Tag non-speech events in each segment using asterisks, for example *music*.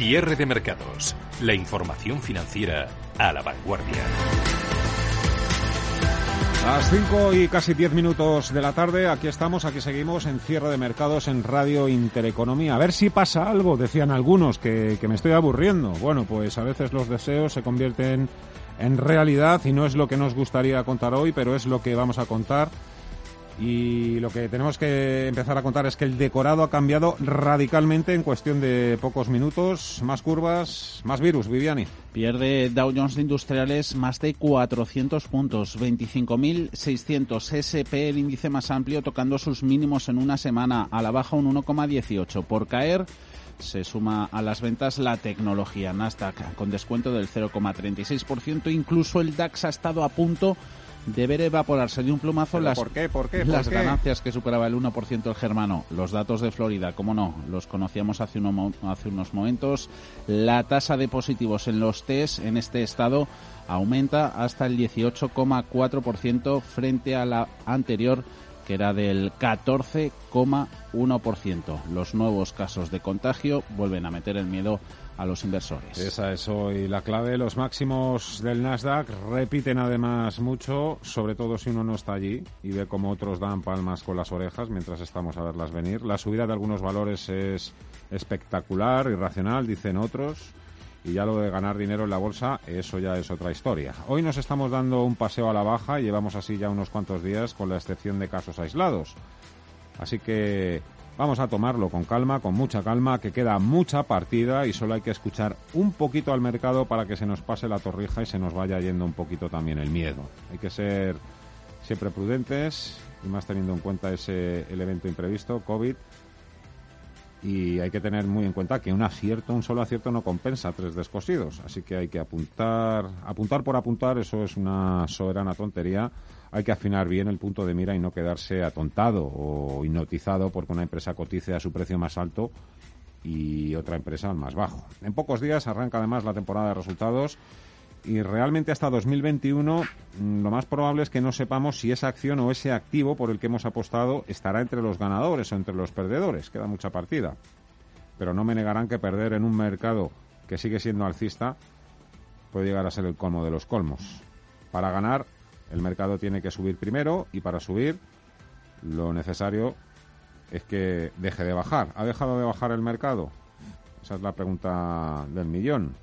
Cierre de mercados. La información financiera a la vanguardia. Las 5 y casi 10 minutos de la tarde, aquí estamos, aquí seguimos en cierre de mercados en Radio Intereconomía. A ver si pasa algo, decían algunos, que, que me estoy aburriendo. Bueno, pues a veces los deseos se convierten en realidad y no es lo que nos gustaría contar hoy, pero es lo que vamos a contar. Y lo que tenemos que empezar a contar es que el decorado ha cambiado radicalmente en cuestión de pocos minutos. Más curvas, más virus, Viviani. Pierde Dow Jones Industriales más de 400 puntos, 25.600 SP, el índice más amplio, tocando sus mínimos en una semana, a la baja un 1,18. Por caer, se suma a las ventas la tecnología Nasdaq con descuento del 0,36%. Incluso el DAX ha estado a punto de ver evaporarse de un plumazo las, ¿por qué? ¿Por qué? las ganancias que superaba el 1% el germano. Los datos de Florida, como no, los conocíamos hace, hace unos momentos. La tasa de positivos en los test en este estado aumenta hasta el 18,4% frente a la anterior que era del 14,1%. Los nuevos casos de contagio vuelven a meter el miedo a los inversores. Esa es hoy la clave. Los máximos del Nasdaq repiten además mucho, sobre todo si uno no está allí y ve cómo otros dan palmas con las orejas mientras estamos a verlas venir. La subida de algunos valores es espectacular, irracional, dicen otros. Y ya lo de ganar dinero en la bolsa, eso ya es otra historia. Hoy nos estamos dando un paseo a la baja y llevamos así ya unos cuantos días con la excepción de casos aislados. Así que vamos a tomarlo con calma, con mucha calma, que queda mucha partida y solo hay que escuchar un poquito al mercado para que se nos pase la torrija y se nos vaya yendo un poquito también el miedo. Hay que ser siempre prudentes y más teniendo en cuenta ese el evento imprevisto, COVID. Y hay que tener muy en cuenta que un acierto, un solo acierto no compensa tres descosidos, así que hay que apuntar, apuntar por apuntar, eso es una soberana tontería, hay que afinar bien el punto de mira y no quedarse atontado o hipnotizado porque una empresa cotice a su precio más alto y otra empresa al más bajo. En pocos días arranca además la temporada de resultados y realmente hasta 2021 mm, lo más probable es que no sepamos si esa acción o ese activo por el que hemos apostado estará entre los ganadores o entre los perdedores. Queda mucha partida. Pero no me negarán que perder en un mercado que sigue siendo alcista puede llegar a ser el colmo de los colmos. Para ganar, el mercado tiene que subir primero y para subir lo necesario es que deje de bajar. ¿Ha dejado de bajar el mercado? Esa es la pregunta del millón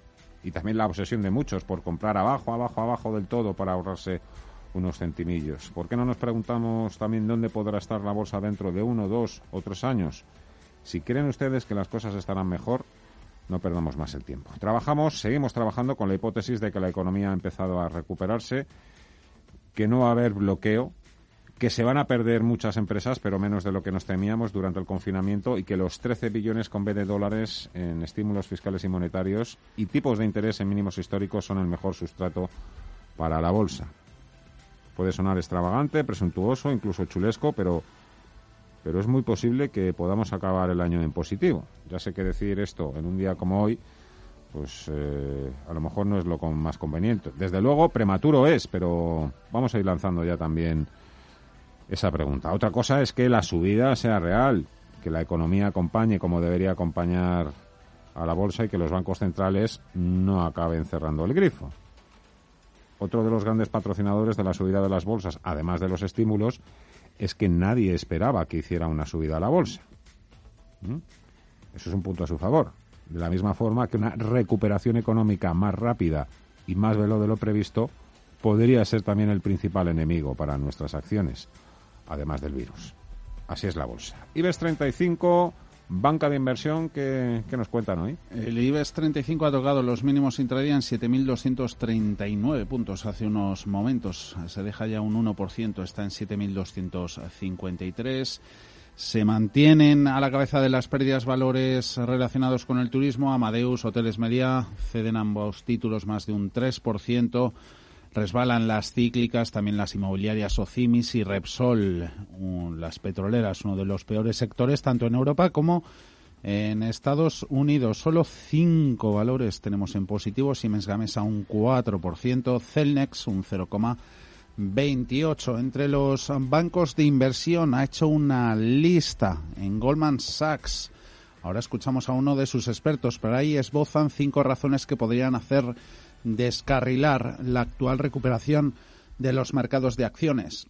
y también la obsesión de muchos por comprar abajo, abajo, abajo del todo para ahorrarse unos centimillos. ¿Por qué no nos preguntamos también dónde podrá estar la bolsa dentro de uno, dos o tres años? Si creen ustedes que las cosas estarán mejor, no perdamos más el tiempo. Trabajamos, seguimos trabajando con la hipótesis de que la economía ha empezado a recuperarse, que no va a haber bloqueo que se van a perder muchas empresas, pero menos de lo que nos temíamos durante el confinamiento, y que los 13 billones con B de dólares en estímulos fiscales y monetarios y tipos de interés en mínimos históricos son el mejor sustrato para la bolsa. Puede sonar extravagante, presuntuoso, incluso chulesco, pero, pero es muy posible que podamos acabar el año en positivo. Ya sé que decir esto en un día como hoy, pues eh, a lo mejor no es lo más conveniente. Desde luego, prematuro es, pero vamos a ir lanzando ya también esa pregunta. Otra cosa es que la subida sea real, que la economía acompañe como debería acompañar a la bolsa y que los bancos centrales no acaben cerrando el grifo. Otro de los grandes patrocinadores de la subida de las bolsas, además de los estímulos, es que nadie esperaba que hiciera una subida a la bolsa. ¿Mm? Eso es un punto a su favor. De la misma forma que una recuperación económica más rápida y más veloz de lo previsto podría ser también el principal enemigo para nuestras acciones además del virus. Así es la bolsa. IBEX 35, banca de inversión, ¿qué, nos cuentan hoy? El IBEX 35 ha tocado los mínimos intradía en 7.239 puntos hace unos momentos. Se deja ya un 1%, está en 7.253. Se mantienen a la cabeza de las pérdidas valores relacionados con el turismo. Amadeus, Hoteles Media ceden ambos títulos más de un 3%. Resbalan las cíclicas, también las inmobiliarias Ocimis y Repsol, las petroleras, uno de los peores sectores tanto en Europa como en Estados Unidos. Solo cinco valores tenemos en positivo, Siemens Gamesa un 4%, Celnex un 0,28%. Entre los bancos de inversión ha hecho una lista en Goldman Sachs Ahora escuchamos a uno de sus expertos, pero ahí esbozan cinco razones que podrían hacer descarrilar la actual recuperación de los mercados de acciones.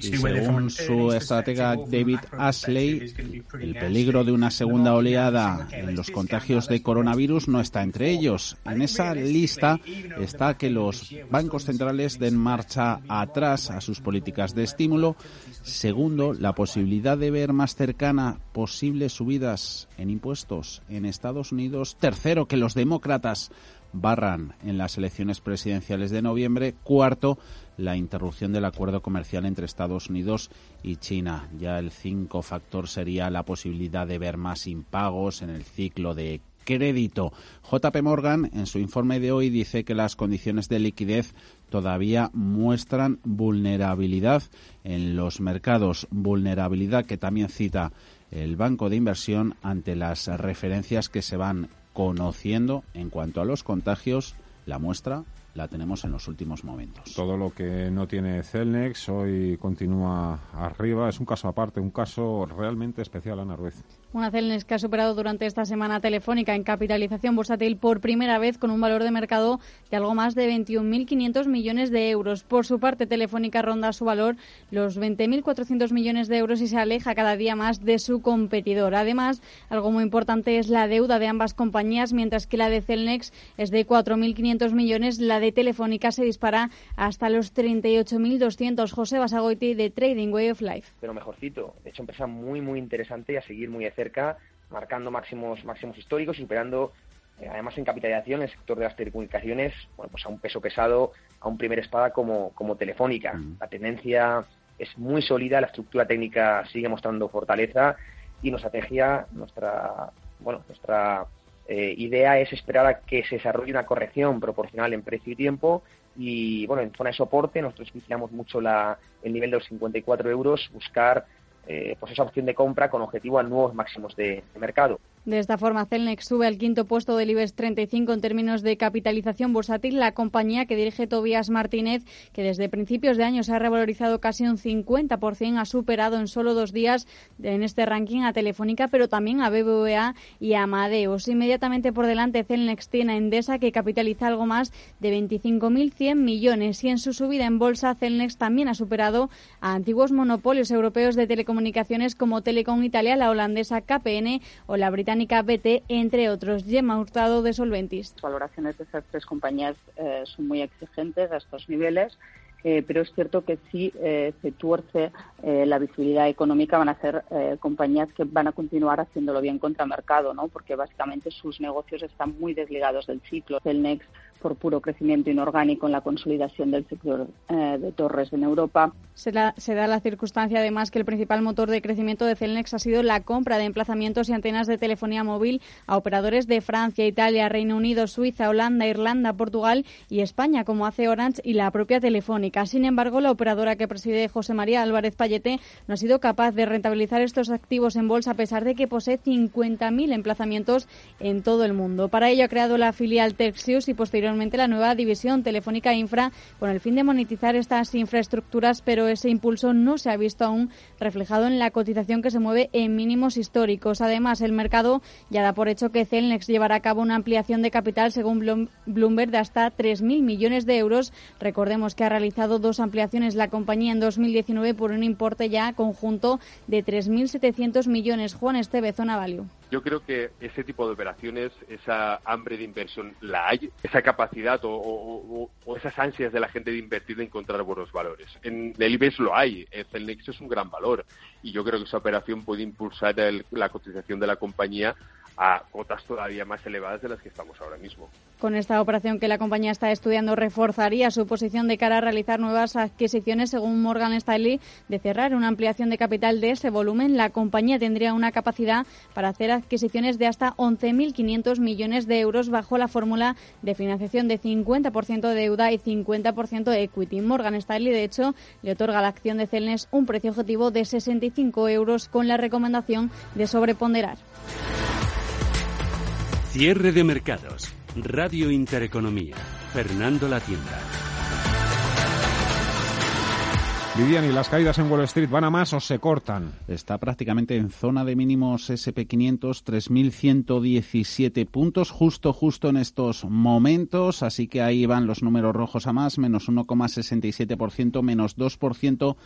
Según su estratega David Ashley, el peligro de una segunda oleada en los contagios de coronavirus no está entre ellos. En esa lista está que los bancos centrales den marcha atrás a sus políticas de estímulo. Segundo, la posibilidad de ver más cercana posibles subidas en impuestos en Estados Unidos. Tercero, que los demócratas barran en las elecciones presidenciales de noviembre. Cuarto, la interrupción del acuerdo comercial entre Estados Unidos y China. Ya el cinco factor sería la posibilidad de ver más impagos en el ciclo de crédito. JP Morgan, en su informe de hoy, dice que las condiciones de liquidez todavía muestran vulnerabilidad en los mercados, vulnerabilidad que también cita el Banco de Inversión ante las referencias que se van conociendo en cuanto a los contagios. La muestra la tenemos en los últimos momentos. Todo lo que no tiene Celnex hoy continúa arriba. Es un caso aparte, un caso realmente especial, Ana Ruiz. Una Celnex que ha superado durante esta semana telefónica en capitalización bursátil por primera vez con un valor de mercado de algo más de 21.500 millones de euros. Por su parte, Telefónica ronda su valor los 20.400 millones de euros y se aleja cada día más de su competidor. Además, algo muy importante es la deuda de ambas compañías, mientras que la de Celnex es de 4.500 millones, la de Telefónica se dispara hasta los 38.200. José Basagoiti de Trading Way of Life. Pero mejorcito, de hecho, empresa muy, muy interesante y a seguir muy cerca, marcando máximos, máximos históricos y superando, eh, además en capitalización, el sector de las telecomunicaciones, bueno, pues a un peso pesado, a un primer espada como, como Telefónica. Mm. La tendencia es muy sólida, la estructura técnica sigue mostrando fortaleza y nuestra estrategia, nuestra, bueno, nuestra eh, idea es esperar a que se desarrolle una corrección proporcional en precio y tiempo y bueno, en zona de soporte nosotros vigilamos mucho la, el nivel de los 54 euros, buscar eh, pues esa opción de compra con objetivo a nuevos máximos de mercado. De esta forma, Celnex sube al quinto puesto del IBEX 35 en términos de capitalización bursátil. La compañía que dirige Tobías Martínez, que desde principios de año se ha revalorizado casi un 50%, ha superado en solo dos días en este ranking a Telefónica, pero también a BBVA y a Amadeus. Inmediatamente por delante, Celnex tiene a Endesa, que capitaliza algo más de 25.100 millones. Y en su subida en bolsa, Celnex también ha superado a antiguos monopolios europeos de telecomunicaciones como Telecom Italia, la holandesa KPN o la británica BT, entre otros. Gemma Hurtado de Solventis. Las valoraciones de esas tres compañías eh, son muy exigentes a estos niveles. Eh, pero es cierto que si eh, se tuerce la visibilidad económica van a ser compañías que van a continuar haciéndolo bien contra mercado, ¿no? porque básicamente sus negocios están muy desligados del ciclo. El Next por puro crecimiento inorgánico en la consolidación del sector eh, de torres en Europa. Se da, se da, la circunstancia, además, que el principal motor de crecimiento de Celnex ha sido la compra de emplazamientos y antenas de telefonía móvil a operadores de Francia, Italia, Reino Unido, Suiza, Holanda, Irlanda, Portugal y España, como hace Orange y la propia Telefónica. Sin embargo, la operadora que preside José María Álvarez Payete no ha sido capaz de rentabilizar estos activos en bolsa, a pesar de que posee 50.000 emplazamientos en todo el mundo. Para ello ha creado la filial Texius y posteriormente la nueva división Telefónica Infra con el fin de monetizar estas infraestructuras, pero ese impulso no se ha visto aún reflejado en la cotización que se mueve en mínimos históricos. Además, el mercado ya da por hecho que Celnex llevará a cabo una ampliación de capital, según Bloomberg, de hasta 3.000 millones de euros. Recordemos que ha realizado dos ampliaciones la compañía en 2019 por un importe ya conjunto de 3.700 millones. Juan Esteve, Zona Value. Yo creo que ese tipo de operaciones, esa hambre de inversión la hay, esa capacidad o, esas ansias de la gente de invertir, de encontrar buenos valores. En el IBEX lo hay, el Celnex es un gran valor y yo creo que esa operación puede impulsar la cotización de la compañía a cotas todavía más elevadas de las que estamos ahora mismo. Con esta operación que la compañía está estudiando, reforzaría su posición de cara a realizar nuevas adquisiciones, según Morgan Stanley, de cerrar una ampliación de capital de ese volumen. La compañía tendría una capacidad para hacer adquisiciones de hasta 11.500 millones de euros bajo la fórmula de financiación de 50% de deuda y 50% de equity. Morgan Stanley, de hecho, le otorga a la acción de Celnes un precio objetivo de 65 euros con la recomendación de sobreponderar. Cierre de mercados. Radio Intereconomía. Fernando La Tienda. Vivian, ¿y las caídas en Wall Street van a más o se cortan? Está prácticamente en zona de mínimos SP500, 3.117 puntos, justo, justo en estos momentos. Así que ahí van los números rojos a más, menos 1,67%, menos 2%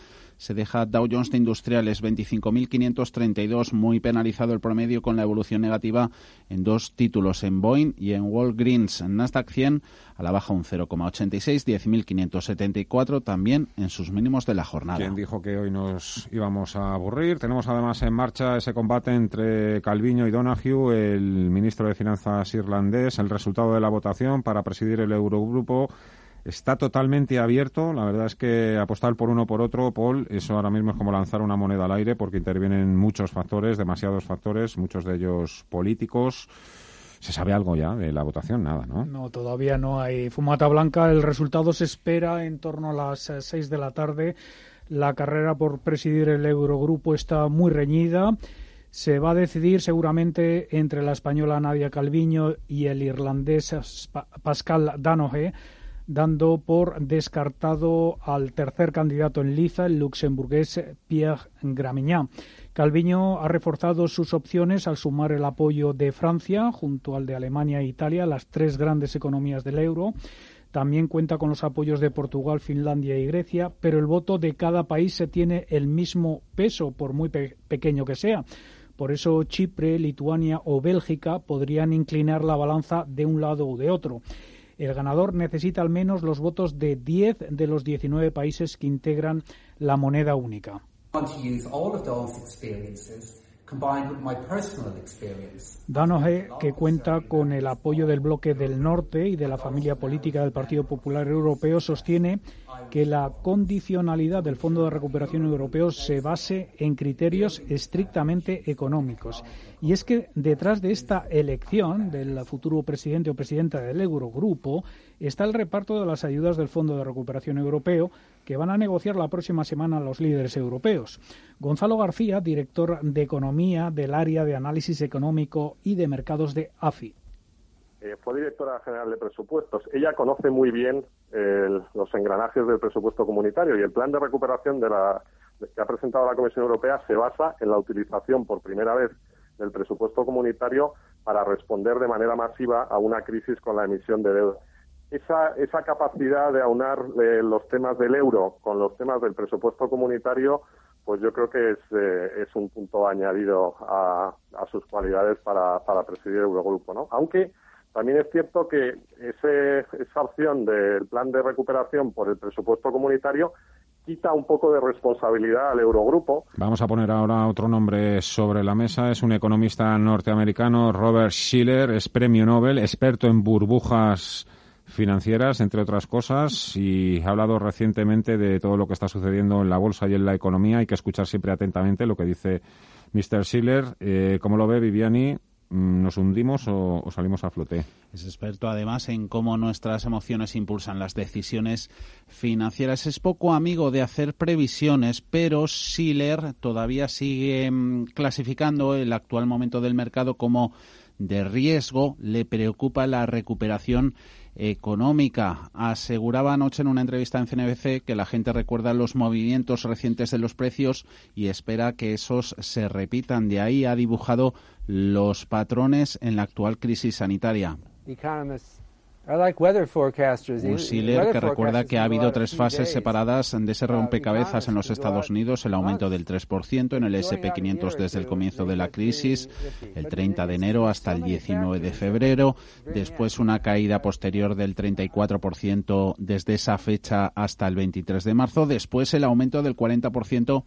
se deja Dow Jones de Industriales 25.532, muy penalizado el promedio con la evolución negativa en dos títulos, en Boeing y en Walgreens. Nasdaq 100 a la baja un 0,86, 10.574 también en sus mínimos de la jornada. ¿Quién dijo que hoy nos íbamos a aburrir? Tenemos además en marcha ese combate entre Calviño y Donahue, el ministro de Finanzas irlandés, el resultado de la votación para presidir el Eurogrupo está totalmente abierto. La verdad es que apostar por uno por otro, Paul, eso ahora mismo es como lanzar una moneda al aire porque intervienen muchos factores, demasiados factores, muchos de ellos políticos. ¿Se sabe algo ya de la votación? Nada, ¿no? No, todavía no hay fumata blanca. El resultado se espera en torno a las eh, seis de la tarde. La carrera por presidir el Eurogrupo está muy reñida. Se va a decidir seguramente entre la española Nadia Calviño y el irlandés Pascal Danohe dando por descartado al tercer candidato en liza, el luxemburgués Pierre Gramignan. Calviño ha reforzado sus opciones al sumar el apoyo de Francia junto al de Alemania e Italia, las tres grandes economías del euro. También cuenta con los apoyos de Portugal, Finlandia y Grecia, pero el voto de cada país se tiene el mismo peso, por muy pequeño que sea. Por eso Chipre, Lituania o Bélgica podrían inclinar la balanza de un lado o de otro. El ganador necesita al menos los votos de 10 de los 19 países que integran la moneda única. Danoje, que cuenta con el apoyo del bloque del norte y de la familia política del Partido Popular Europeo, sostiene que la condicionalidad del Fondo de Recuperación Europeo se base en criterios estrictamente económicos. Y es que detrás de esta elección del futuro presidente o presidenta del Eurogrupo está el reparto de las ayudas del Fondo de Recuperación Europeo que van a negociar la próxima semana los líderes europeos. Gonzalo García, director de Economía del área de análisis económico y de mercados de AFI. Eh, fue directora general de presupuestos. Ella conoce muy bien los engranajes del presupuesto comunitario y el plan de recuperación que ha presentado la Comisión Europea se basa en la utilización por primera vez del presupuesto comunitario para responder de manera masiva a una crisis con la emisión de deuda esa, esa capacidad de aunar eh, los temas del euro con los temas del presupuesto comunitario, pues yo creo que es, eh, es un punto añadido a, a sus cualidades para, para, presidir el Eurogrupo, ¿no? Aunque también es cierto que ese, esa opción del plan de recuperación por el presupuesto comunitario quita un poco de responsabilidad al Eurogrupo. Vamos a poner ahora otro nombre sobre la mesa. Es un economista norteamericano, Robert Schiller, es premio Nobel, experto en burbujas financieras, entre otras cosas, y ha hablado recientemente de todo lo que está sucediendo en la bolsa y en la economía. Hay que escuchar siempre atentamente lo que dice Mr. Schiller. Eh, ¿Cómo lo ve Viviani? Mm, ¿Nos hundimos o, salimos a flote? Es experto además en cómo nuestras emociones impulsan las decisiones financieras. Es poco amigo de hacer previsiones, pero Schiller todavía sigue mm, clasificando el actual momento del mercado como de riesgo. Le preocupa la recuperación económica. Aseguraba anoche en una entrevista en CNBC que la gente recuerda los movimientos recientes de los precios y espera que esos se repitan. De ahí ha dibujado los patrones en la actual crisis sanitaria. Un que recuerda que ha habido tres fases separadas de ese rompecabezas en los Estados Unidos, el aumento del 3% en el SP500 desde el comienzo de la crisis, el 30 de enero hasta el 19 de febrero, después una caída posterior del 34% desde esa fecha hasta el 23 de marzo, después el aumento del 40%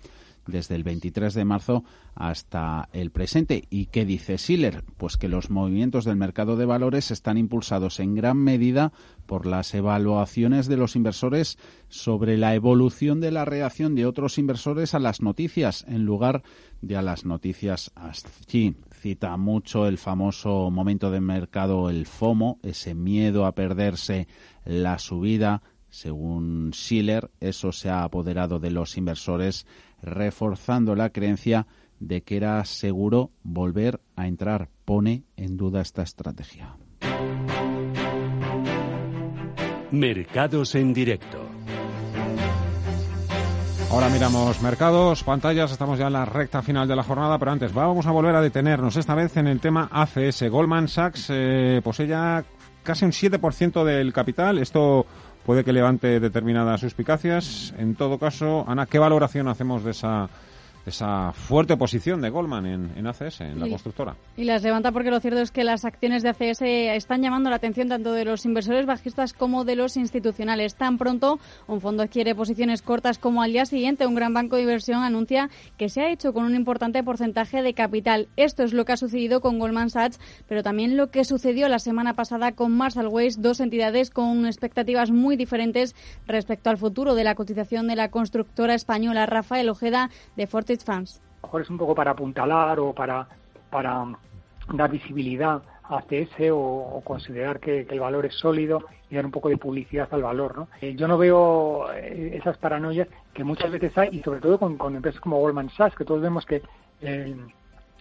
desde el 23 de marzo hasta el presente. ¿Y qué dice Schiller? Pues que los movimientos del mercado de valores están impulsados en gran medida por las evaluaciones de los inversores sobre la evolución de la reacción de otros inversores a las noticias en lugar de a las noticias así. Cita mucho el famoso momento de mercado, el FOMO, ese miedo a perderse la subida. Según Schiller, eso se ha apoderado de los inversores reforzando la creencia de que era seguro volver a entrar. Pone en duda esta estrategia. Mercados en directo. Ahora miramos mercados, pantallas, estamos ya en la recta final de la jornada, pero antes vamos a volver a detenernos esta vez en el tema ACS. Goldman Sachs eh, posee ya casi un 7% del capital. Esto puede que levante determinadas suspicacias. En todo caso, Ana, ¿qué valoración hacemos de esa esa fuerte posición de Goldman en, ACS, en la constructora. Y las levanta porque lo cierto es que las acciones de ACS están llamando la atención tanto de los inversores bajistas como de los institucionales. Tan pronto un fondo adquiere posiciones cortas como al día siguiente un gran banco de inversión anuncia que se ha hecho con un importante porcentaje de capital. Esto es lo que ha sucedido con Goldman Sachs, pero también lo que sucedió la semana pasada con Marshall Ways, dos entidades con expectativas muy diferentes respecto al futuro de la cotización de la constructora española Rafael Ojeda de Forte Fans. A lo mejor es un poco para apuntalar o para, para dar visibilidad a CS o, considerar que, el valor es sólido y dar un poco de publicidad al valor. ¿no? Eh, yo no veo eh, esas paranoias que muchas veces hay y sobre todo con, empresas como Goldman Sachs, que todos vemos que el,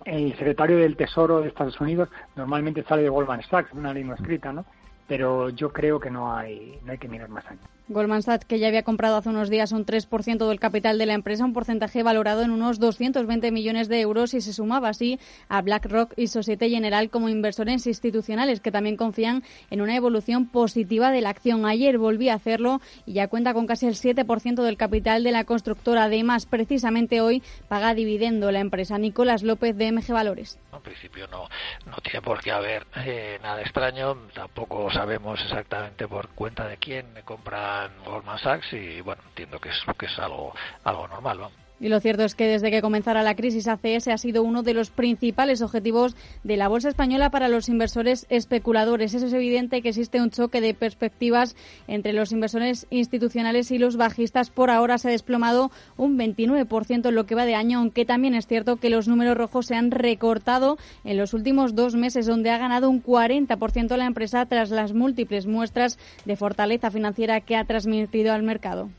el secretario del Tesoro de Estados Unidos normalmente sale de Goldman Sachs, una ley no escrita, ¿no? pero yo creo que no hay, no hay que mirar más allá. Goldman Sachs, que ya había comprado hace unos días un 3% del capital de la empresa, un porcentaje valorado en unos 220 millones de euros y se sumaba así a BlackRock y Societe General como inversores institucionales que también confían en una evolución positiva de la acción. Ayer volví a hacerlo y ya cuenta con casi el 7% del capital de la constructora. Además, precisamente hoy paga dividendo la empresa. Nicolás López de MG Valores. En principio no, no tiene por qué haber eh, nada extraño. Tampoco sabemos exactamente por cuenta de quién compra Goldman Sachs y bueno, entiendo que es, que es algo, algo normal. Y lo cierto es que desde que comenzara la crisis ACS ha sido uno de los principales objetivos de la bolsa española para los inversores especuladores. Eso es evidente que existe un choque de perspectivas entre los inversores institucionales y los bajistas. Por ahora se ha desplomado un 29% en lo que va de año, aunque también es cierto que los números rojos se han recortado en los últimos dos meses, donde ha ganado un 40% la empresa tras las múltiples muestras de fortaleza financiera que ha transmitido al mercado.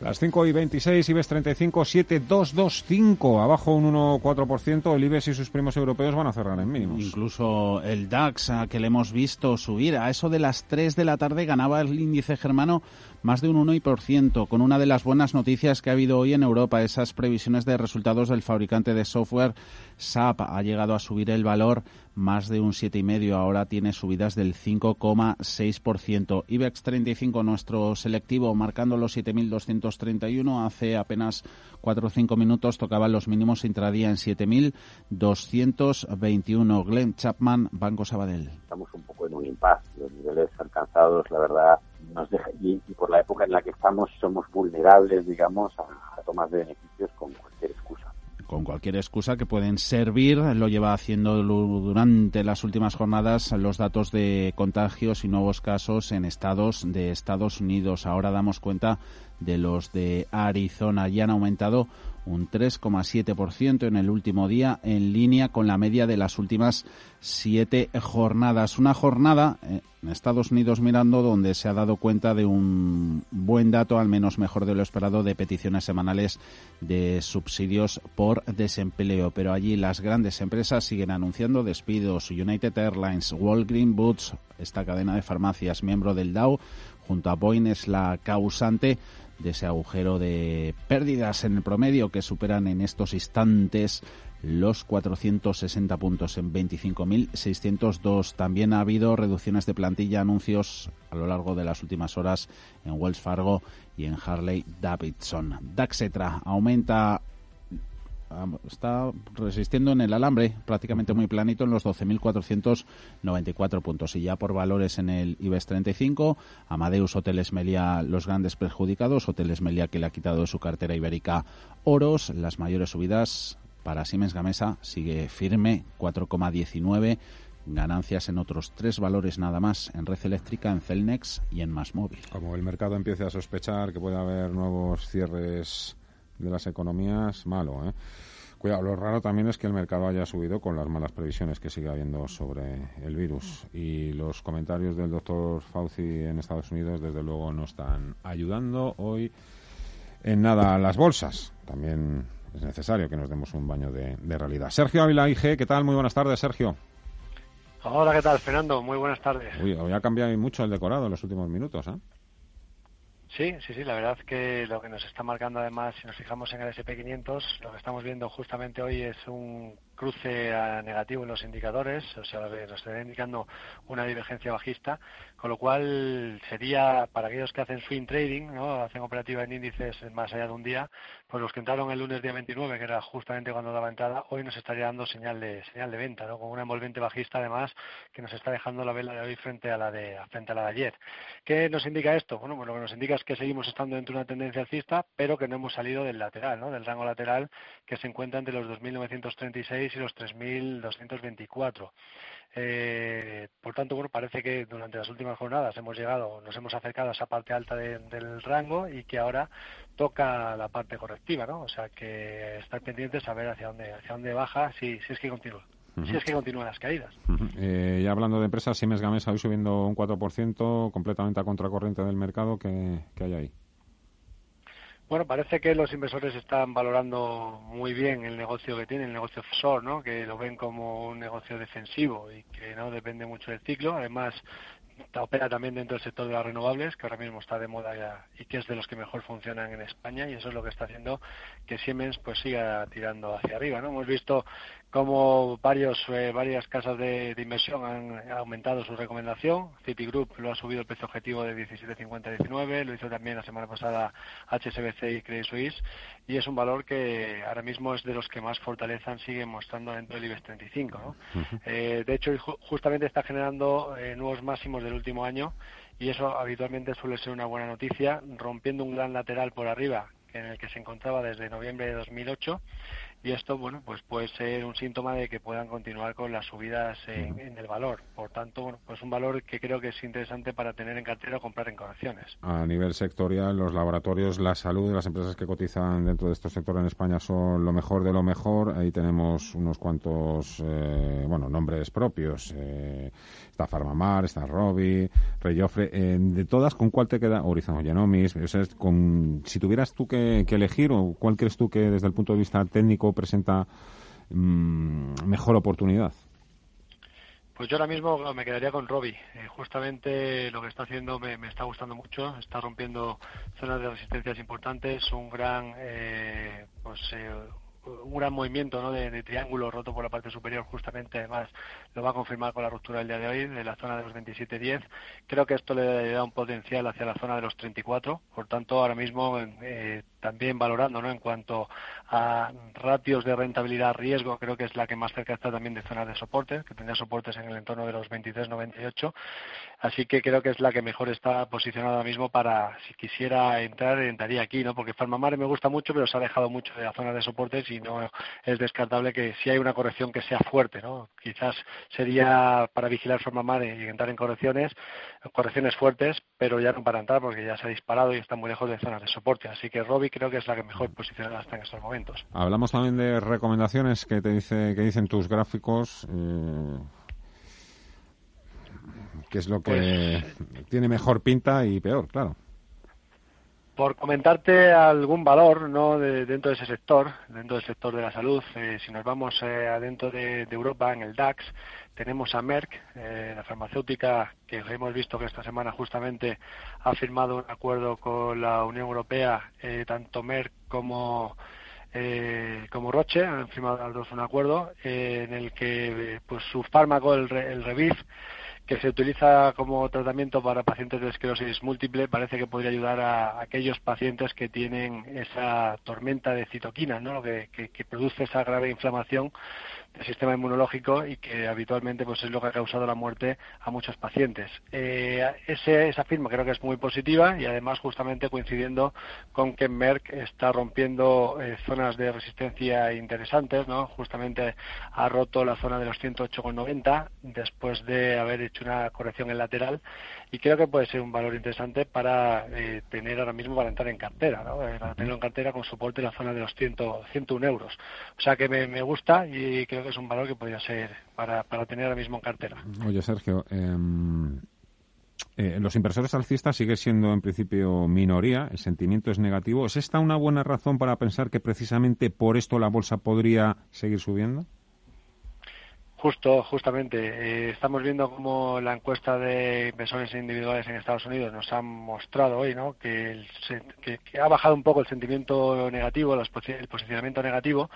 Las 5 y 26, IBEX 35, 7225, abajo un 1,4%. El IBEX y sus primos europeos van a cerrar en mínimos. Incluso el DAX, que le hemos visto subir, a eso de las 3 de la tarde ganaba el índice germano más de un 1%, con una de las buenas noticias que ha habido hoy en Europa, esas previsiones de resultados del fabricante de software SAP. Ha llegado a subir el valor más de un 7,5, ahora tiene subidas del 5,6%. IBEX 35, nuestro selectivo, marcando los 7.231, hace apenas 4 o 5 minutos tocaban los mínimos intradía en 7.221. Glenn Chapman, Banco Sabadell. Estamos un poco en un impasse, los niveles alcanzados, la verdad, y, por la época en la que estamos somos vulnerables, digamos, a, tomas de beneficios con cualquier excusa con cualquier excusa que pueden servir. Lo lleva haciendo durante las últimas jornadas los datos de contagios y nuevos casos en estados de Estados Unidos. Ahora damos cuenta de los de Arizona. Ya han aumentado un 3,7% en el último día, en línea con la media de las últimas siete jornadas. Una jornada eh, en Estados Unidos mirando donde se ha dado cuenta de un buen dato, al menos mejor de lo esperado, de peticiones semanales de subsidios por desempleo. Pero allí las grandes empresas siguen anunciando despidos. United Airlines, Walgreens Boots, esta cadena de farmacias, miembro del Dow, junto a Boeing es la causante de ese agujero de pérdidas en el promedio que superan en estos instantes los 460 puntos en 25.602. También ha habido reducciones de plantilla, anuncios a lo largo de las últimas horas en Wells Fargo y en Harley Davidson. Daxetra aumenta está resistiendo en el alambre, prácticamente muy planito en los 12.494 puntos. Y ya por valores en el IBEX 35, Amadeus Hoteles Melia, los grandes perjudicados, Hoteles Melia que le ha quitado de su cartera ibérica Oros, las mayores subidas para Siemens Gamesa sigue firme, 4,19 ganancias en otros tres valores nada más, en Red Eléctrica, en Celnex y en Móvil. Como el mercado empiece a sospechar que puede haber nuevos cierres de las economías, malo. ¿eh? Cuidado, lo raro también es que el mercado haya subido con las malas previsiones que sigue habiendo sobre el virus. Y los comentarios del doctor Fauci en Estados Unidos, desde luego, no están ayudando hoy en nada a las bolsas. También es necesario que nos demos un baño de, realidad. Sergio Ávila IG, ¿qué tal? Muy buenas tardes, Sergio. Hola, ¿qué tal, Fernando? Muy buenas tardes. Uy, hoy ha cambiado mucho el decorado en los últimos minutos, ¿eh? Sí, sí, sí, la verdad que lo que nos está marcando además, si nos fijamos en el SP500, lo que estamos viendo justamente hoy es un cruce a negativo en los indicadores, o sea, nos está indicando una divergencia bajista, con lo cual sería para aquellos que hacen swing trading, ¿no? hacen operativa en índices más allá de un día, pues los que entraron el lunes día 29, que era justamente cuando daba entrada, hoy nos estaría dando señal de señal de venta, ¿no? con una envolvente bajista además que nos está dejando la vela de hoy frente a la de frente a la de ayer. ¿Qué nos indica esto? Bueno, pues lo que nos indica es que seguimos estando dentro de una tendencia alcista, pero que no hemos salido del lateral, ¿no? del rango lateral que se encuentra entre los 2.936 y los 3.224. Eh, por tanto, bueno, parece que durante las últimas jornadas hemos llegado, nos hemos acercado a esa parte alta del rango y que ahora toca la parte correctiva, ¿no? O sea, que estar pendientes a ver hacia dónde, hacia dónde baja, si, si es que continúa. Si es que continúan las caídas. eh, ya hablando de empresas, Siemens Gamesa hoy subiendo un 4%, completamente a contracorriente del mercado, ¿qué, qué hay ahí? Bueno, parece que los inversores están valorando muy bien el negocio que tiene, el negocio offshore, ¿no? que lo ven como un negocio defensivo y que no depende mucho del ciclo. Además, opera también dentro del sector de las renovables, que ahora mismo está de moda ya y que es de los que mejor funcionan en España y eso es lo que está haciendo que Siemens pues siga tirando hacia arriba. ¿no? Hemos visto como varios, eh, varias casas de, inversión han aumentado su recomendación. Citigroup lo ha subido el precio objetivo de 17,50 a 19, lo hizo también la semana pasada HSBC y Credit Suisse, y es un valor que ahora mismo es de los que más fortaleza siguen mostrando dentro del IBEX 35. ¿no? eh, de hecho, justamente está generando eh, nuevos máximos del último año, y eso habitualmente suele ser una buena noticia, rompiendo un gran lateral por arriba en el que se encontraba desde noviembre de 2008 y esto bueno pues puede ser un síntoma de que puedan continuar con las subidas en, el valor. Por tanto bueno pues un valor que creo que es interesante para tener en cartera o comprar en correcciones a nivel sectorial los laboratorios la salud las empresas que cotizan dentro de estos sectores en España son lo mejor de lo mejor. Ahí tenemos unos cuantos eh, bueno nombres propios. Eh, está Farmamar está Robi Reyofre eh, de todas con cuál te queda Horizon Genomics con si tuvieras tú que, que elegir o cuál crees tú que desde el punto de vista técnico presenta mm, mejor oportunidad? Pues yo ahora mismo me quedaría con Robbie. Eh, justamente lo que está haciendo me, está gustando mucho. Está rompiendo zonas de resistencias importantes. Un gran, eh, pues, eh, un gran movimiento ¿no? de, triángulo roto por la parte superior. Justamente, además, lo va a confirmar con la ruptura del día de hoy de la zona de los 27.10. Creo que esto le da un potencial hacia la zona de los 34. Por tanto, ahora mismo también valorando ¿no? en cuanto a ratios de rentabilidad riesgo creo que es la que más cerca está también de zonas de soporte que tendría soportes en el entorno de los 23.98 así que creo que es la que mejor está posicionada ahora mismo para si quisiera entrar entraría aquí no porque Farmamare me gusta mucho pero se ha dejado mucho de la zona de soportes y no es descartable que si hay una corrección que sea fuerte no quizás sería para vigilar Farmamare y entrar en correcciones correcciones fuertes pero ya no para entrar porque ya se ha disparado y está muy lejos de zonas de soporte. Así que Creo que es la que mejor posicionada está en estos momentos. Hablamos también de recomendaciones que te dice que dicen tus gráficos. Eh, ¿Qué es lo que pues, tiene mejor pinta y peor, claro? Por comentarte algún valor no dentro de ese sector, dentro del sector de la salud, eh, si nos vamos eh, adentro de, Europa, en el DAX, tenemos a Merck, eh, la farmacéutica que hemos visto que esta semana justamente ha firmado un acuerdo con la Unión Europea, tanto Merck como como Roche han firmado dos un acuerdo en el que pues su fármaco el, el Revif que se utiliza como tratamiento para pacientes de esclerosis múltiple parece que podría ayudar a aquellos pacientes que tienen esa tormenta de citoquinas, ¿no? que, que produce esa grave inflamación del sistema inmunológico y que habitualmente pues es lo que ha causado la muerte a muchos pacientes. Eh, esa firma creo que es muy positiva y además justamente coincidiendo con que Merck está rompiendo eh, zonas de resistencia interesantes, ¿no? Justamente ha roto la zona de los 108,90 después de haber hecho una corrección en lateral y creo que puede ser un valor interesante para eh, tener ahora mismo para entrar en cartera, ¿no? para tenerlo en cartera con soporte en la zona de los 100, 101 euros. O sea que me, me gusta y creo que es un valor que podría ser para, para tener ahora mismo en cartera. Oye, Sergio, em, eh, los inversores alcistas sigue siendo en principio minoría, el sentimiento es negativo. ¿Es esta una buena razón para pensar que precisamente por esto la bolsa podría seguir subiendo? Justo, justamente. Eh, estamos viendo cómo la encuesta de inversores individuales en Estados Unidos nos ha mostrado hoy ¿no? que, ha bajado un poco el sentimiento negativo, el posicionamiento negativo,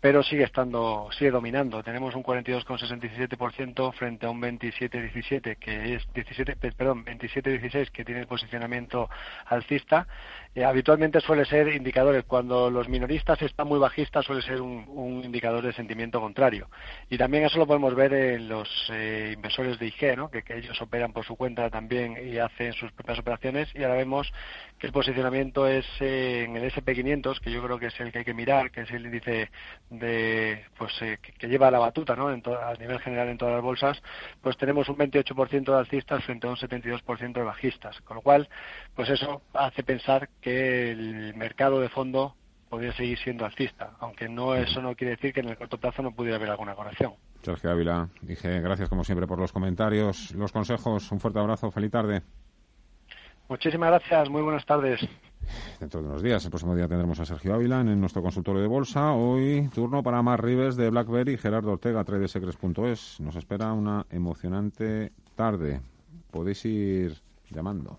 pero sigue estando, sigue dominando. Tenemos un 42,67% frente a un 27,17 que es 17, perdón, 27,16 que tiene el posicionamiento alcista. Eh, habitualmente suele ser indicadores cuando los minoristas están muy bajistas suele ser un, indicador de sentimiento contrario. Y también eso lo podemos ver en los eh, inversores de IG, ¿no? que, ellos operan por su cuenta también y hacen sus propias operaciones. Y ahora vemos que el posicionamiento es eh, en el SP500, que yo creo que es el que hay que mirar, que es el índice de pues eh, que, lleva la batuta ¿no? En a nivel general en todas las bolsas, pues tenemos un 28% de alcistas frente a un 72% de bajistas, con lo cual pues eso hace pensar que el mercado de fondo podría seguir siendo alcista, aunque no eso no quiere decir que en el corto plazo no pudiera haber alguna corrección. Sergio Ávila, dije gracias como siempre por los comentarios, los consejos, un fuerte abrazo, feliz tarde. Muchísimas gracias, muy buenas tardes dentro de unos días. El próximo día tendremos a Sergio Ávila en nuestro consultorio de bolsa. Hoy turno para Mar Rives de BlackBerry y Gerardo Ortega, tradesecrets.es. Nos espera una emocionante tarde. Podéis ir llamando.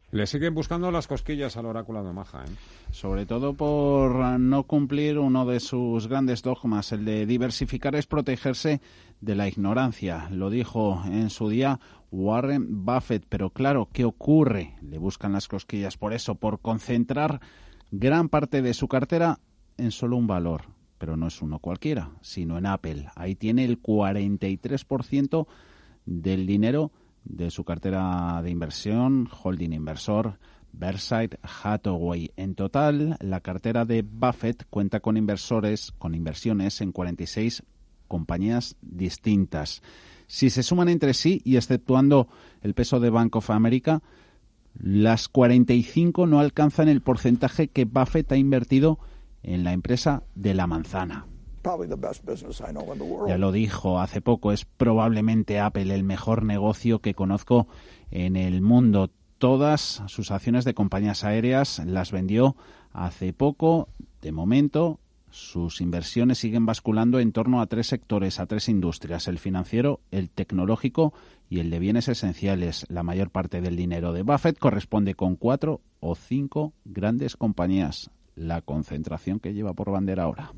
Le siguen buscando las cosquillas al oráculo de Maja, ¿eh? Sobre todo por no cumplir uno de sus grandes dogmas, el de diversificar es protegerse de la ignorancia. Lo dijo en su día Warren Buffett. Pero claro, ¿qué ocurre? Le buscan las cosquillas por eso, por concentrar gran parte de su cartera en solo un valor. Pero no es uno cualquiera, sino en Apple. Ahí tiene el 43% del dinero de su cartera de inversión, holding inversor, Berkshire Hathaway. En total, la cartera de Buffett cuenta con inversores, con inversiones en 46 compañías distintas. Si se suman entre sí y exceptuando el peso de Bank of America, las 45 no alcanzan el porcentaje que Buffett ha invertido en la empresa de la manzana. Ya lo dijo hace poco, es probablemente Apple el mejor negocio que conozco en el mundo. Todas sus acciones de compañías aéreas las vendió hace poco. De momento, sus inversiones siguen basculando en torno a tres sectores, a tres industrias, el financiero, el tecnológico y el de bienes esenciales. La mayor parte del dinero de Buffett corresponde con cuatro o cinco grandes compañías, la concentración que lleva por bandera ahora.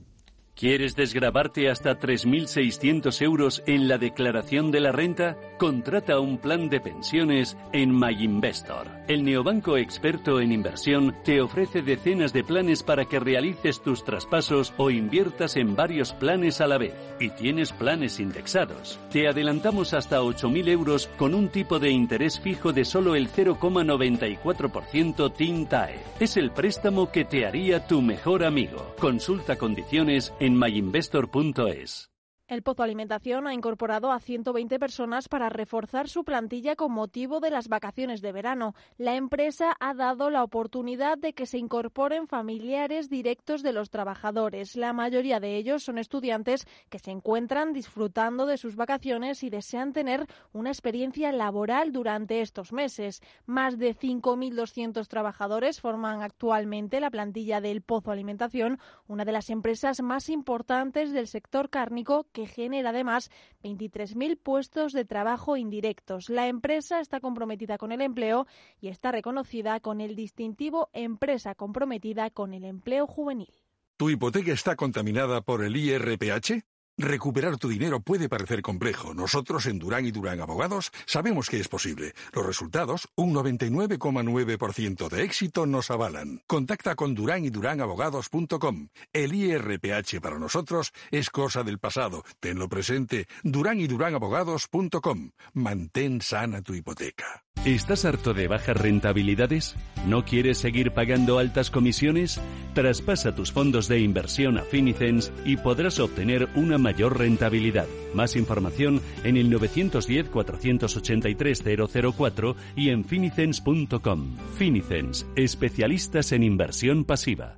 ¿Quieres desgrabarte hasta 3.600 euros en la declaración de la renta? Contrata un plan de pensiones en MyInvestor. El neobanco experto en inversión te ofrece decenas de planes para que realices tus traspasos o inviertas en varios planes a la vez. Y tienes planes indexados. Te adelantamos hasta 8.000 euros con un tipo de interés fijo de solo el 0,94% TINTAE. Es el préstamo que te haría tu mejor amigo. Consulta condiciones en myinvestor.es. El Pozo Alimentación ha incorporado a 120 personas para reforzar su plantilla con motivo de las vacaciones de verano. La empresa ha dado la oportunidad de que se incorporen familiares directos de los trabajadores. La mayoría de ellos son estudiantes que se encuentran disfrutando de sus vacaciones y desean tener una experiencia laboral durante estos meses. Más de 5.200 trabajadores forman actualmente la plantilla del Pozo Alimentación, una de las empresas más importantes del sector cárnico que genera además 23.000 puestos de trabajo indirectos. La empresa está comprometida con el empleo y está reconocida con el distintivo Empresa comprometida con el empleo juvenil. ¿Tu hipoteca está contaminada por el IRPH? Recuperar tu dinero puede parecer complejo. Nosotros en Durán y Durán Abogados sabemos que es posible. Los resultados, un 99,9% de éxito nos avalan. Contacta con Durán y Durán Abogados.com. El IRPH para nosotros es cosa del pasado. Tenlo presente. Durán y Durán Abogados.com. Mantén sana tu hipoteca. ¿Estás harto de bajas rentabilidades? ¿No quieres seguir pagando altas comisiones? Traspasa tus fondos de inversión a Finicens y podrás obtener una mayor rentabilidad. Más información en el 910-483-004 y en finicens.com. Finicens, especialistas en inversión pasiva.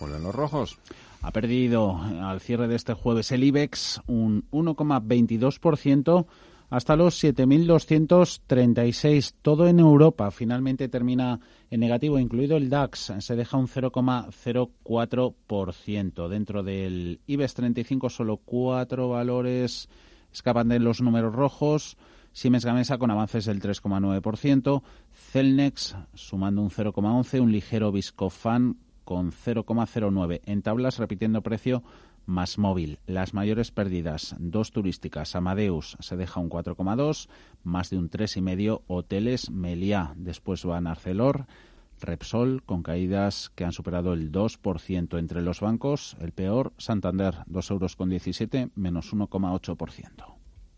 Vuelven los rojos. Ha perdido al cierre de este jueves el IBEX un 1,22% hasta los 7.236, todo en Europa. Finalmente termina en negativo, incluido el DAX, se deja un 0,04%. Dentro del IBEX 35 solo cuatro valores escapan de los números rojos. Siemens Gamesa con avances del 3,9%, Celnex sumando un 0,11%, un ligero Viscofan con 0,09. En tablas, repitiendo precio, más móvil. Las mayores pérdidas, dos turísticas. Amadeus se deja un 4,2, más de un 3,5. Hoteles, Meliá. Después van Arcelor, Repsol, con caídas que han superado el 2% entre los bancos. El peor, Santander, 2,17 euros, menos 1,8%.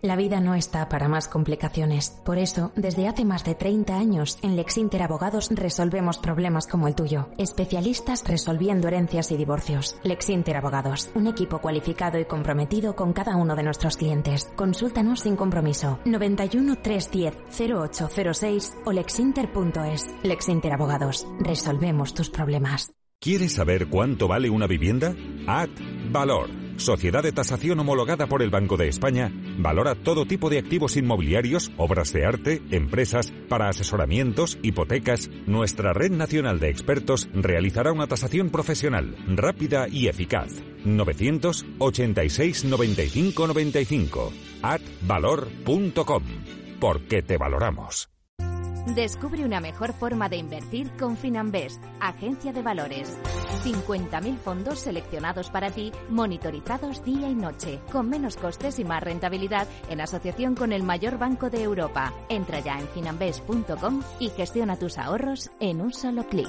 La vida no está para más complicaciones. Por eso, desde hace más de 30 años, en Lexinter Abogados resolvemos problemas como el tuyo. Especialistas resolviendo herencias y divorcios. Lexinter Abogados, un equipo cualificado y comprometido con cada uno de nuestros clientes. Consúltanos sin compromiso. 91 310 0806 o lexinter.es. Lexinter Abogados, resolvemos tus problemas. ¿Quieres saber cuánto vale una vivienda? Ad Valor sociedad de tasación homologada por el Banco de España, valora todo tipo de activos inmobiliarios, obras de arte, empresas, para asesoramientos, hipotecas. Nuestra red nacional de expertos realizará una tasación profesional, rápida y eficaz. 986 95 95 atvalor.com. Porque te valoramos. Descubre una mejor forma de invertir con Finanbest, agencia de valores. 50.000 fondos seleccionados para ti, monitorizados día y noche, con menos costes y más rentabilidad en asociación con el mayor banco de Europa. Entra ya en finanbest.com y gestiona tus ahorros en un solo clic.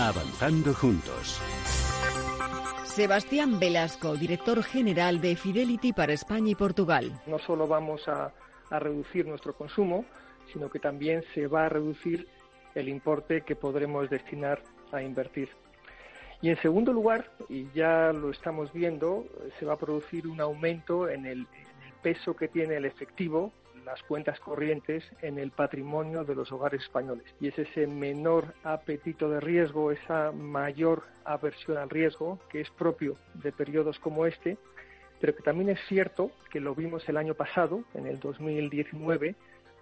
Avanzando juntos. Sebastián Velasco, director general de Fidelity para España y Portugal. No solo vamos a, reducir nuestro consumo, sino que también se va a reducir el importe que podremos destinar a invertir. Y en segundo lugar, y ya lo estamos viendo, se va a producir un aumento en el peso que tiene el efectivo las cuentas corrientes en el patrimonio de los hogares españoles. Y es ese menor apetito de riesgo, esa mayor aversión al riesgo que es propio de periodos como este, pero que también es cierto que lo vimos el año pasado, en el 2019,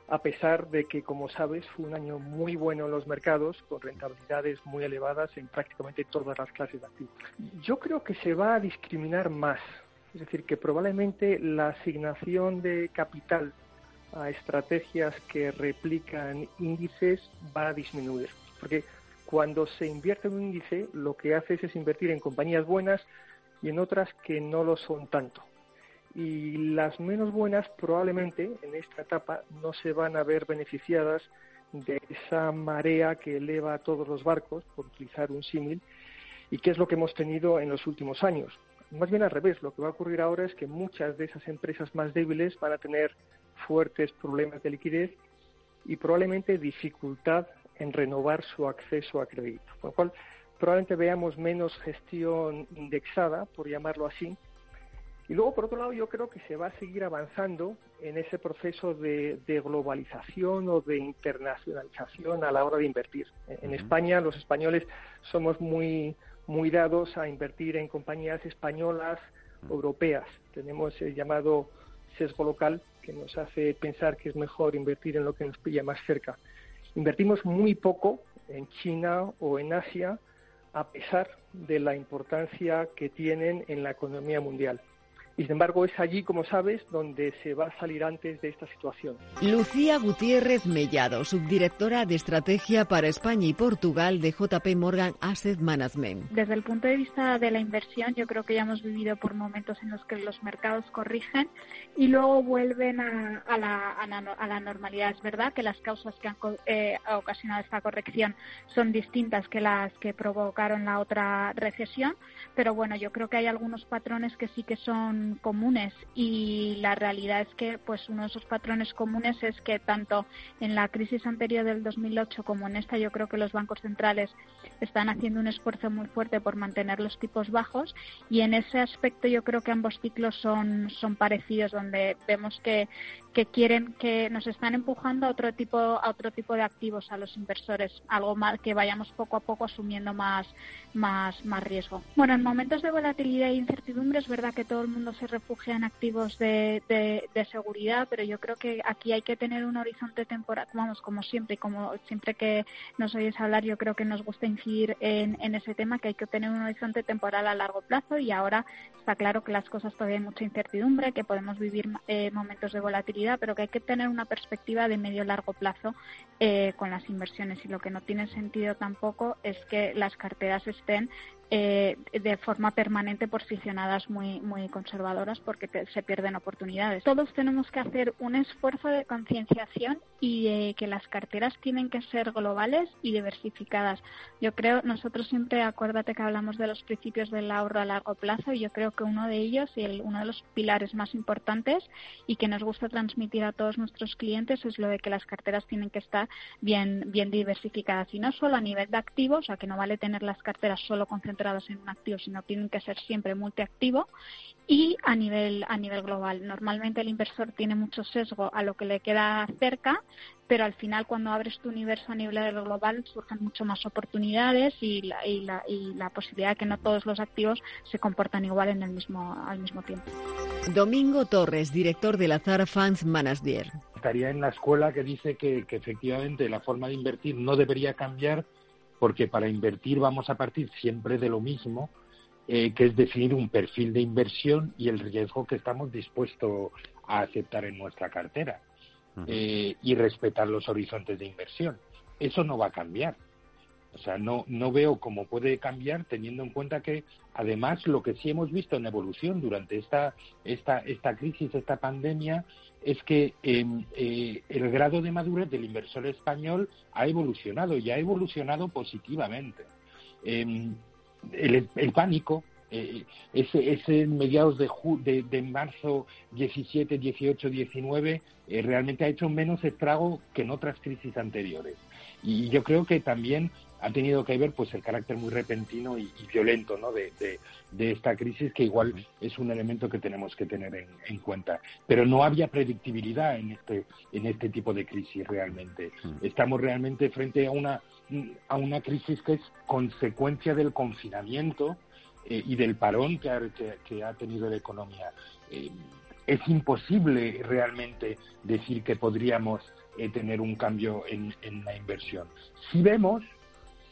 a pesar de que, como sabes, fue un año muy bueno en los mercados, con rentabilidades muy elevadas en prácticamente todas las clases de activos. Yo creo que se va a discriminar más, es decir, que probablemente la asignación de capital a estrategias que replican índices va a disminuir. Porque cuando se invierte en un índice, lo que hace es invertir en compañías buenas y en otras que no lo son tanto. Y las menos buenas probablemente en esta etapa no se van a ver beneficiadas de esa marea que eleva a todos los barcos, por utilizar un símil, y que es lo que hemos tenido en los últimos años. Más bien al revés, lo que va a ocurrir ahora es que muchas de esas empresas más débiles van a tener fuertes problemas de liquidez y probablemente dificultad en renovar su acceso a crédito. Con lo cual, probablemente veamos menos gestión indexada, por llamarlo así. Y luego, por otro lado, yo creo que se va a seguir avanzando en ese proceso de, globalización o de internacionalización a la hora de invertir. En, España, los españoles somos muy, muy dados a invertir en compañías españolas, europeas. Tenemos el llamado sesgo local que nos hace pensar que es mejor invertir en lo que nos pilla más cerca. Invertimos muy poco en China o en Asia a pesar de la importancia que tienen en la economía mundial. Y sin embargo es allí, como sabes, donde se va a salir antes de esta situación. Lucía Gutiérrez Mellado, subdirectora de Estrategia para España y Portugal de JP Morgan Asset Management. Desde el punto de vista de la inversión, yo creo que ya hemos vivido por momentos en los que los mercados corrigen y luego vuelven a, la, a la, normalidad. Es verdad que las causas que han eh, ocasionado esta corrección son distintas que las que provocaron la otra recesión, pero bueno, yo creo que hay algunos patrones que sí que son comunes y la realidad es que pues uno de esos patrones comunes es que tanto en la crisis anterior del 2008 como en esta yo creo que los bancos centrales están haciendo un esfuerzo muy fuerte por mantener los tipos bajos y en ese aspecto yo creo que ambos ciclos son son parecidos donde vemos que que quieren que nos están empujando a otro tipo a otro tipo de activos a los inversores algo más que vayamos poco a poco asumiendo más más más riesgo. Bueno en momentos de volatilidad e incertidumbre es verdad que todo el mundo se refugia en activos de, de, seguridad pero yo creo que aquí hay que tener un horizonte temporal vamos como siempre como siempre que nos oyes hablar yo creo que nos gusta incidir en, en ese tema que hay que tener un horizonte temporal a largo plazo y ahora está claro que las cosas todavía hay mucha incertidumbre que podemos vivir eh, momentos de volatilidad pero que hay que tener una perspectiva de medio largo plazo eh, con las inversiones. Y lo que no tiene sentido tampoco es que las carteras estén eh, de forma permanente posicionadas muy, muy conservadoras porque se pierden oportunidades. Todos tenemos que hacer un esfuerzo de concienciación y de que las carteras tienen que ser globales y diversificadas. Yo creo, nosotros siempre, acuérdate que hablamos de los principios del ahorro a largo plazo y yo creo que uno de ellos y el, uno de los pilares más importantes y que nos gusta transmitir a todos nuestros clientes es lo de que las carteras tienen que estar bien, bien diversificadas y no solo a nivel de activos, o sea que no vale tener las carteras solo concentradas en un activo, sino tienen que ser siempre multiactivo y a nivel a nivel global. Normalmente el inversor tiene mucho sesgo a lo que le queda cerca, pero al final cuando abres tu universo a nivel global surgen mucho más oportunidades y la, y la, y la posibilidad de que no todos los activos se comportan igual en el mismo al mismo tiempo. Domingo Torres, director de la Zara Funds Manager. Estaría en la escuela que dice que, que efectivamente la forma de invertir no debería cambiar porque para invertir vamos a partir siempre de lo mismo, eh, que es definir un perfil de inversión y el riesgo que estamos dispuestos a aceptar en nuestra cartera eh, y respetar los horizontes de inversión. Eso no va a cambiar. O sea, no, no veo cómo puede cambiar teniendo en cuenta que, además, lo que sí hemos visto en evolución durante esta, esta, esta crisis, esta pandemia, es que em, eh, el grado de madurez del inversor español ha evolucionado y ha evolucionado positivamente. Em, el, pánico, eh, ese, ese mediados de, de, de, marzo 17, 18, 19, realmente ha hecho menos estrago que en otras crisis anteriores. Y yo creo que también ha tenido que ver pues el carácter muy repentino y, violento ¿no? de, esta crisis que igual es un elemento que tenemos que tener en, cuenta. Pero no había predictibilidad en este en este tipo de crisis realmente. Estamos realmente frente a una a una crisis que es consecuencia del confinamiento eh, y del parón que ha, que, ha tenido la economía. Eh, es imposible realmente decir que podríamos eh, tener un cambio en, en la inversión. Si vemos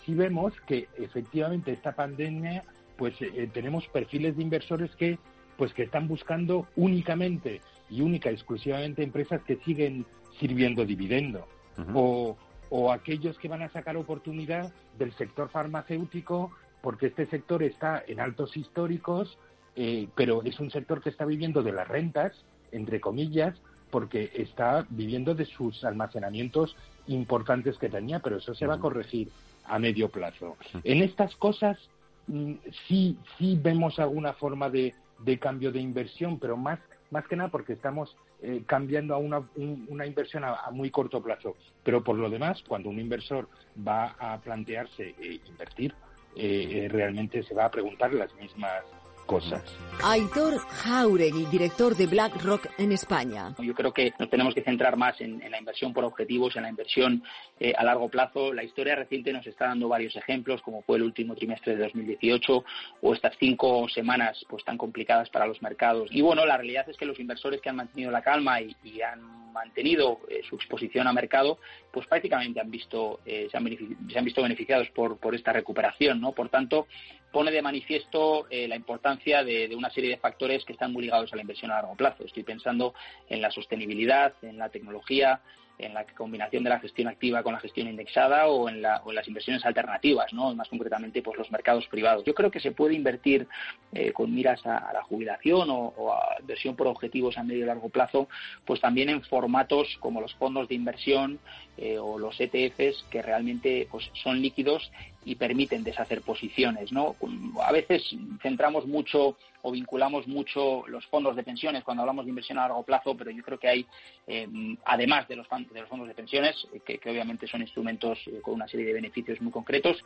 sí vemos que efectivamente esta pandemia, pues eh, tenemos perfiles de inversores que, pues que están buscando únicamente y única exclusivamente empresas que siguen sirviendo dividendo o, o aquellos que van a sacar oportunidad del sector farmacéutico porque este sector está en altos históricos, eh, pero es un sector que está viviendo de las rentas, entre comillas, porque está viviendo de sus almacenamientos importantes que tenía, pero eso se va a corregir a medio plazo. En estas cosas mm, sí, sí vemos alguna forma de, de cambio de inversión, pero más, más que nada porque estamos eh, cambiando a una, una inversión a, muy corto plazo. Pero por lo demás, cuando un inversor va a plantearse eh, invertir, eh, realmente se va a preguntar las mismas cosas. Aitor Jauregui, director de BlackRock en España. Yo creo que nos tenemos que centrar más en, la inversión por objetivos, en la inversión eh, a largo plazo. La historia reciente nos está dando varios ejemplos, como fue el último trimestre de 2018 o estas cinco semanas pues tan complicadas para los mercados. Y bueno, la realidad es que los inversores que han mantenido la calma y, han mantenido eh, su exposición a mercado, pues prácticamente han visto, eh, se, han visto beneficiados por, por esta recuperación, ¿no? Por tanto, pone de manifiesto eh, la importancia de, una serie de factores que están muy ligados a la inversión a largo plazo. Estoy pensando en la sostenibilidad, en la tecnología, en la combinación de la gestión activa con la gestión indexada o en, las inversiones alternativas, ¿no? más concretamente pues los mercados privados. Yo creo que se puede invertir eh, con miras a, la jubilación o, a inversión por objetivos a medio y largo plazo, pues también en formatos como los fondos de inversión eh, o los ETFs que realmente pues, son líquidos y permiten deshacer posiciones. ¿no? A veces centramos mucho o vinculamos mucho los fondos de pensiones cuando hablamos de inversión a largo plazo, pero yo creo que hay, eh, además de los, de los fondos de pensiones, eh, que, obviamente son instrumentos eh, con una serie de beneficios muy concretos,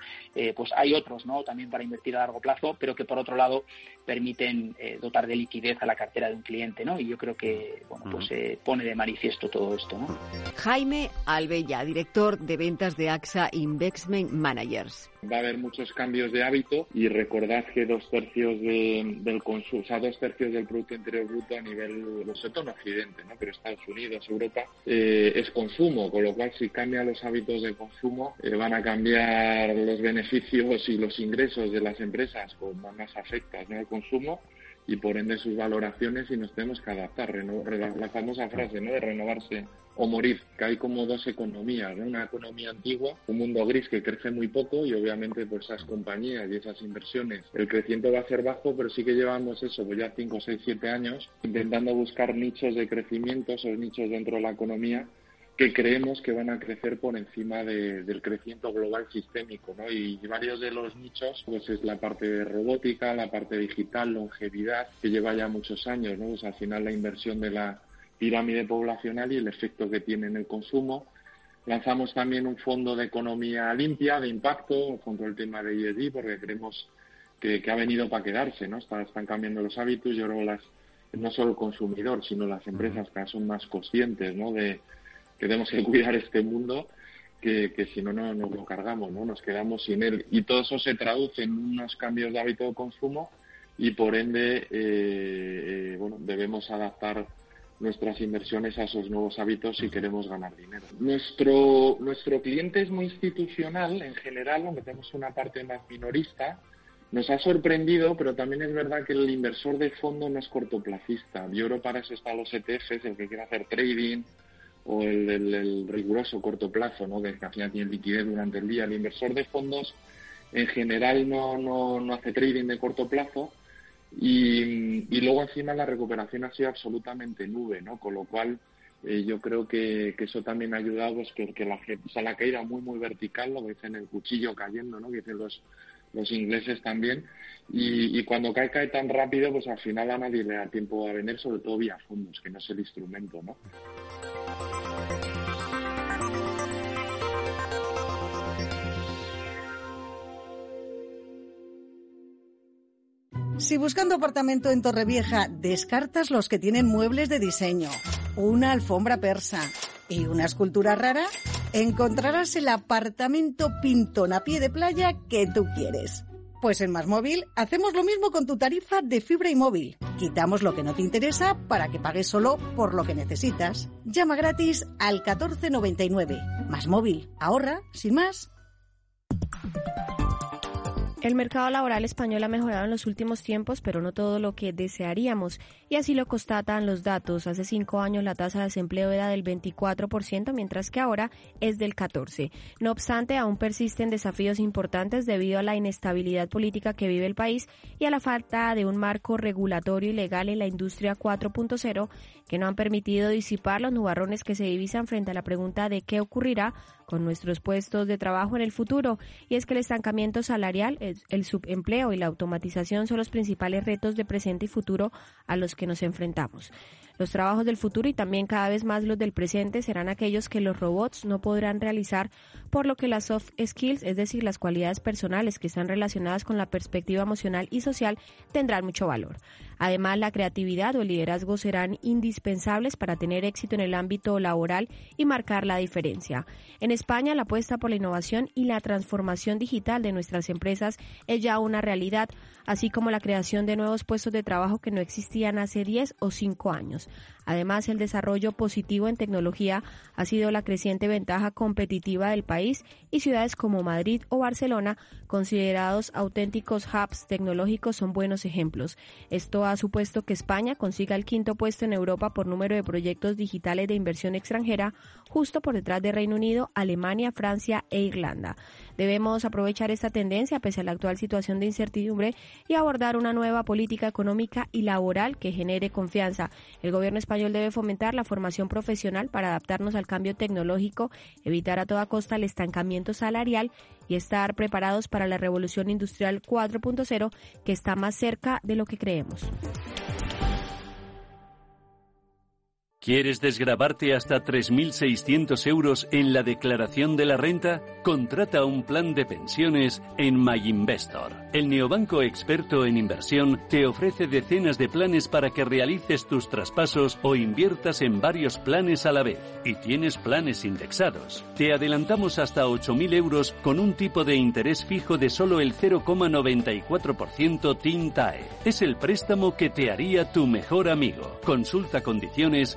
pues hay otros ¿no? también para invertir a largo plazo, pero que por otro lado permiten dotar de liquidez a la cartera de un cliente. ¿no? Y yo creo que bueno, pues se pone de manifiesto todo esto. ¿no? Jaime Albella, director de ventas de AXA Investment Managers. Va a haber muchos cambios de hábito y recordad que dos tercios del consumo, o sea, dos tercios del Producto Interior Bruto a nivel, sé, en Occidente, ¿no? pero Estados Unidos, Europa, eh, es consumo, con lo cual si cambian los hábitos de consumo, eh, van a cambiar los beneficios y los ingresos de las empresas, con más afectas ¿no? al consumo y por ende sus valoraciones y nos tenemos que adaptar. la famosa frase ¿no? de renovarse o morir, que hay como dos economías, una economía antigua, un mundo gris que crece muy poco y obviamente por esas compañías y esas inversiones el crecimiento va a ser bajo, pero sí que llevamos eso, pues ya 5, 6, 7 años intentando buscar nichos de crecimiento, esos nichos dentro de la economía que creemos que van a crecer por encima del crecimiento global sistémico, ¿no? Y varios de los nichos, pues es la parte de robótica, la parte digital, longevidad, que lleva ya muchos años, ¿no? Pues al final la inversión de la pirámide poblacional y el efecto que tiene en el consumo. Lanzamos también un fondo de economía limpia, de impacto, junto al tema de ESG, porque creemos que, ha venido para quedarse, ¿no? Están, están cambiando los hábitos, yo creo las, no solo el consumidor, sino las empresas que son más conscientes, ¿no? De, que tenemos que *laughs* cuidar este mundo, que, si no, no nos lo cargamos, ¿no? Nos quedamos sin él. Y todo eso se traduce en unos cambios de hábito de consumo y por ende, eh, eh, bueno, debemos adaptar nuestras inversiones a esos nuevos hábitos si queremos ganar dinero. Nuestro, nuestro cliente es muy institucional en general, aunque tenemos una parte más minorista. Nos ha sorprendido, pero también es verdad que el inversor de fondo no es cortoplacista. Yo creo para eso están los ETFs, el que quiere hacer trading, o el, riguroso corto plazo, ¿no? que al final tiene liquidez durante el día. El inversor de fondos en general no, no, no hace trading de corto plazo y, y, luego encima la recuperación ha sido absolutamente nube, ¿no? con lo cual eh, yo creo que, que, eso también ha ayudado pues, que, que la, o sea, la caída muy muy vertical, lo que dicen el cuchillo cayendo, ¿no? que dicen los, los ingleses también, y, y, cuando cae, cae tan rápido, pues al final a nadie le da tiempo a venir, sobre todo vía fondos, que no es el instrumento, ¿no? Si buscando apartamento en Torrevieja descartas los que tienen muebles de diseño, una alfombra persa y una escultura rara, encontrarás el apartamento pintón a pie de playa que tú quieres. Pues en Más Móvil hacemos lo mismo con tu tarifa de fibra y móvil. Quitamos lo que no te interesa para que pagues solo por lo que necesitas. Llama gratis al 1499. Más Móvil. Ahorra, sin más. El mercado laboral español ha mejorado en los últimos tiempos, pero no todo lo que desearíamos, y así lo constatan los datos. Hace cinco años la tasa de desempleo era del 24%, mientras que ahora es del 14%. No obstante, aún persisten desafíos importantes debido a la inestabilidad política que vive el país y a la falta de un marco regulatorio y legal en la industria 4.0 que no han permitido disipar los nubarrones que se divisan frente a la pregunta de qué ocurrirá con nuestros puestos de trabajo en el futuro. Y es que el estancamiento salarial, el subempleo y la automatización son los principales retos de presente y futuro a los que nos enfrentamos. Los trabajos del futuro y también cada vez más los del presente serán aquellos que los robots no podrán realizar, por lo que las soft skills, es decir, las cualidades personales que están relacionadas con la perspectiva emocional y social, tendrán mucho valor. Además, la creatividad o el liderazgo serán indispensables para tener éxito en el ámbito laboral y marcar la diferencia. En España, la apuesta por la innovación y la transformación digital de nuestras empresas es ya una realidad, así como la creación de nuevos puestos de trabajo que no existían hace 10 o 5 años. Además, el desarrollo positivo en tecnología ha sido la creciente ventaja competitiva del país y ciudades como Madrid o Barcelona, considerados auténticos hubs tecnológicos, son buenos ejemplos. Esto ha supuesto que España consiga el quinto puesto en Europa por número de proyectos digitales de inversión extranjera, justo por detrás de Reino Unido, Alemania, Francia e Irlanda. Debemos aprovechar esta tendencia pese a la actual situación de incertidumbre y abordar una nueva política económica y laboral que genere confianza. El gobierno español debe fomentar la formación profesional para adaptarnos al cambio tecnológico, evitar a toda costa el estancamiento salarial y estar preparados para la revolución industrial 4.0 que está más cerca de lo que creemos. ¿Quieres desgrabarte hasta 3.600 euros en la declaración de la renta? Contrata un plan de pensiones en MyInvestor. El neobanco experto en inversión te ofrece decenas de planes para que realices tus traspasos o inviertas en varios planes a la vez. Y tienes planes indexados. Te adelantamos hasta 8.000 euros con un tipo de interés fijo de solo el 0,94% TINTAE. Es el préstamo que te haría tu mejor amigo. Consulta condiciones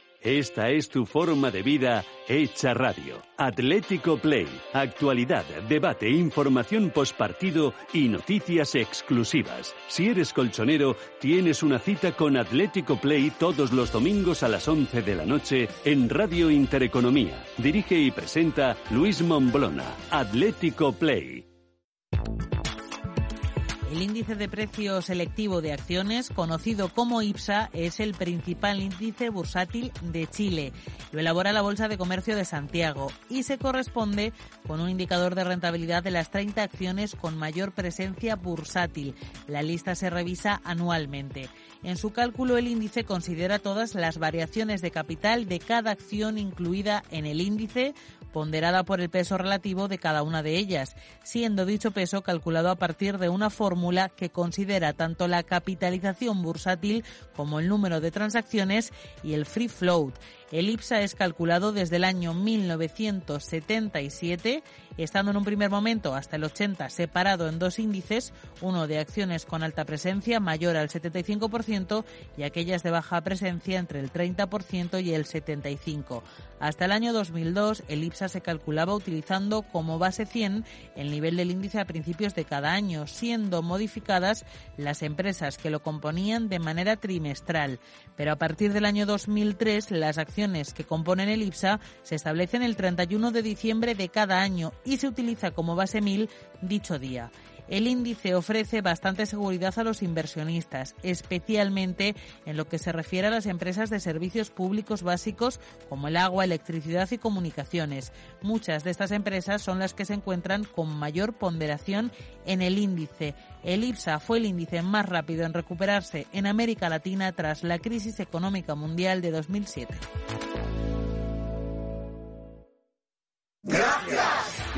Esta es tu forma de vida hecha radio. Atlético Play. Actualidad, debate, información postpartido y noticias exclusivas. Si eres colchonero, tienes una cita con Atlético Play todos los domingos a las 11 de la noche en Radio Intereconomía. Dirige y presenta Luis Momblona. Atlético Play. El índice de precio selectivo de acciones, conocido como IPSA, es el principal índice bursátil de Chile. Lo elabora la Bolsa de Comercio de Santiago y se corresponde con un indicador de rentabilidad de las 30 acciones con mayor presencia bursátil. La lista se revisa anualmente. En su cálculo, el índice considera todas las variaciones de capital de cada acción incluida en el índice, ponderada por el peso relativo de cada una de ellas, siendo dicho peso calculado a partir de una fórmula que considera tanto la capitalización bursátil como el número de transacciones y el free float. El IPSA es calculado desde el año 1977, estando en un primer momento hasta el 80 separado en dos índices, uno de acciones con alta presencia mayor al 75% y aquellas de baja presencia entre el 30% y el 75%. Hasta el año 2002 el IPSA se calculaba utilizando como base 100 el nivel del índice a principios de cada año, siendo modificadas las empresas que lo componían de manera trimestral. Pero a partir del año 2003 las acciones que componen el IPSA se establecen el 31 de diciembre de cada año y se utiliza como base 1000 dicho día. El índice ofrece bastante seguridad a los inversionistas, especialmente en lo que se refiere a las empresas de servicios públicos básicos como el agua, electricidad y comunicaciones. Muchas de estas empresas son las que se encuentran con mayor ponderación en el índice. El IPSA fue el índice más rápido en recuperarse en América Latina tras la crisis económica mundial de 2007. Gracias.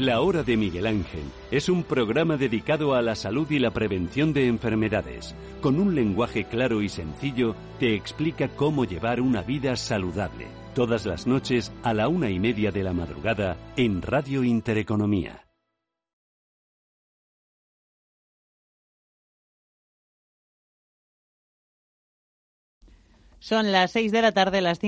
La Hora de Miguel Ángel es un programa dedicado a la salud y la prevención de enfermedades. Con un lenguaje claro y sencillo, te explica cómo llevar una vida saludable. Todas las noches a la una y media de la madrugada en Radio Intereconomía. Son las seis de la tarde, las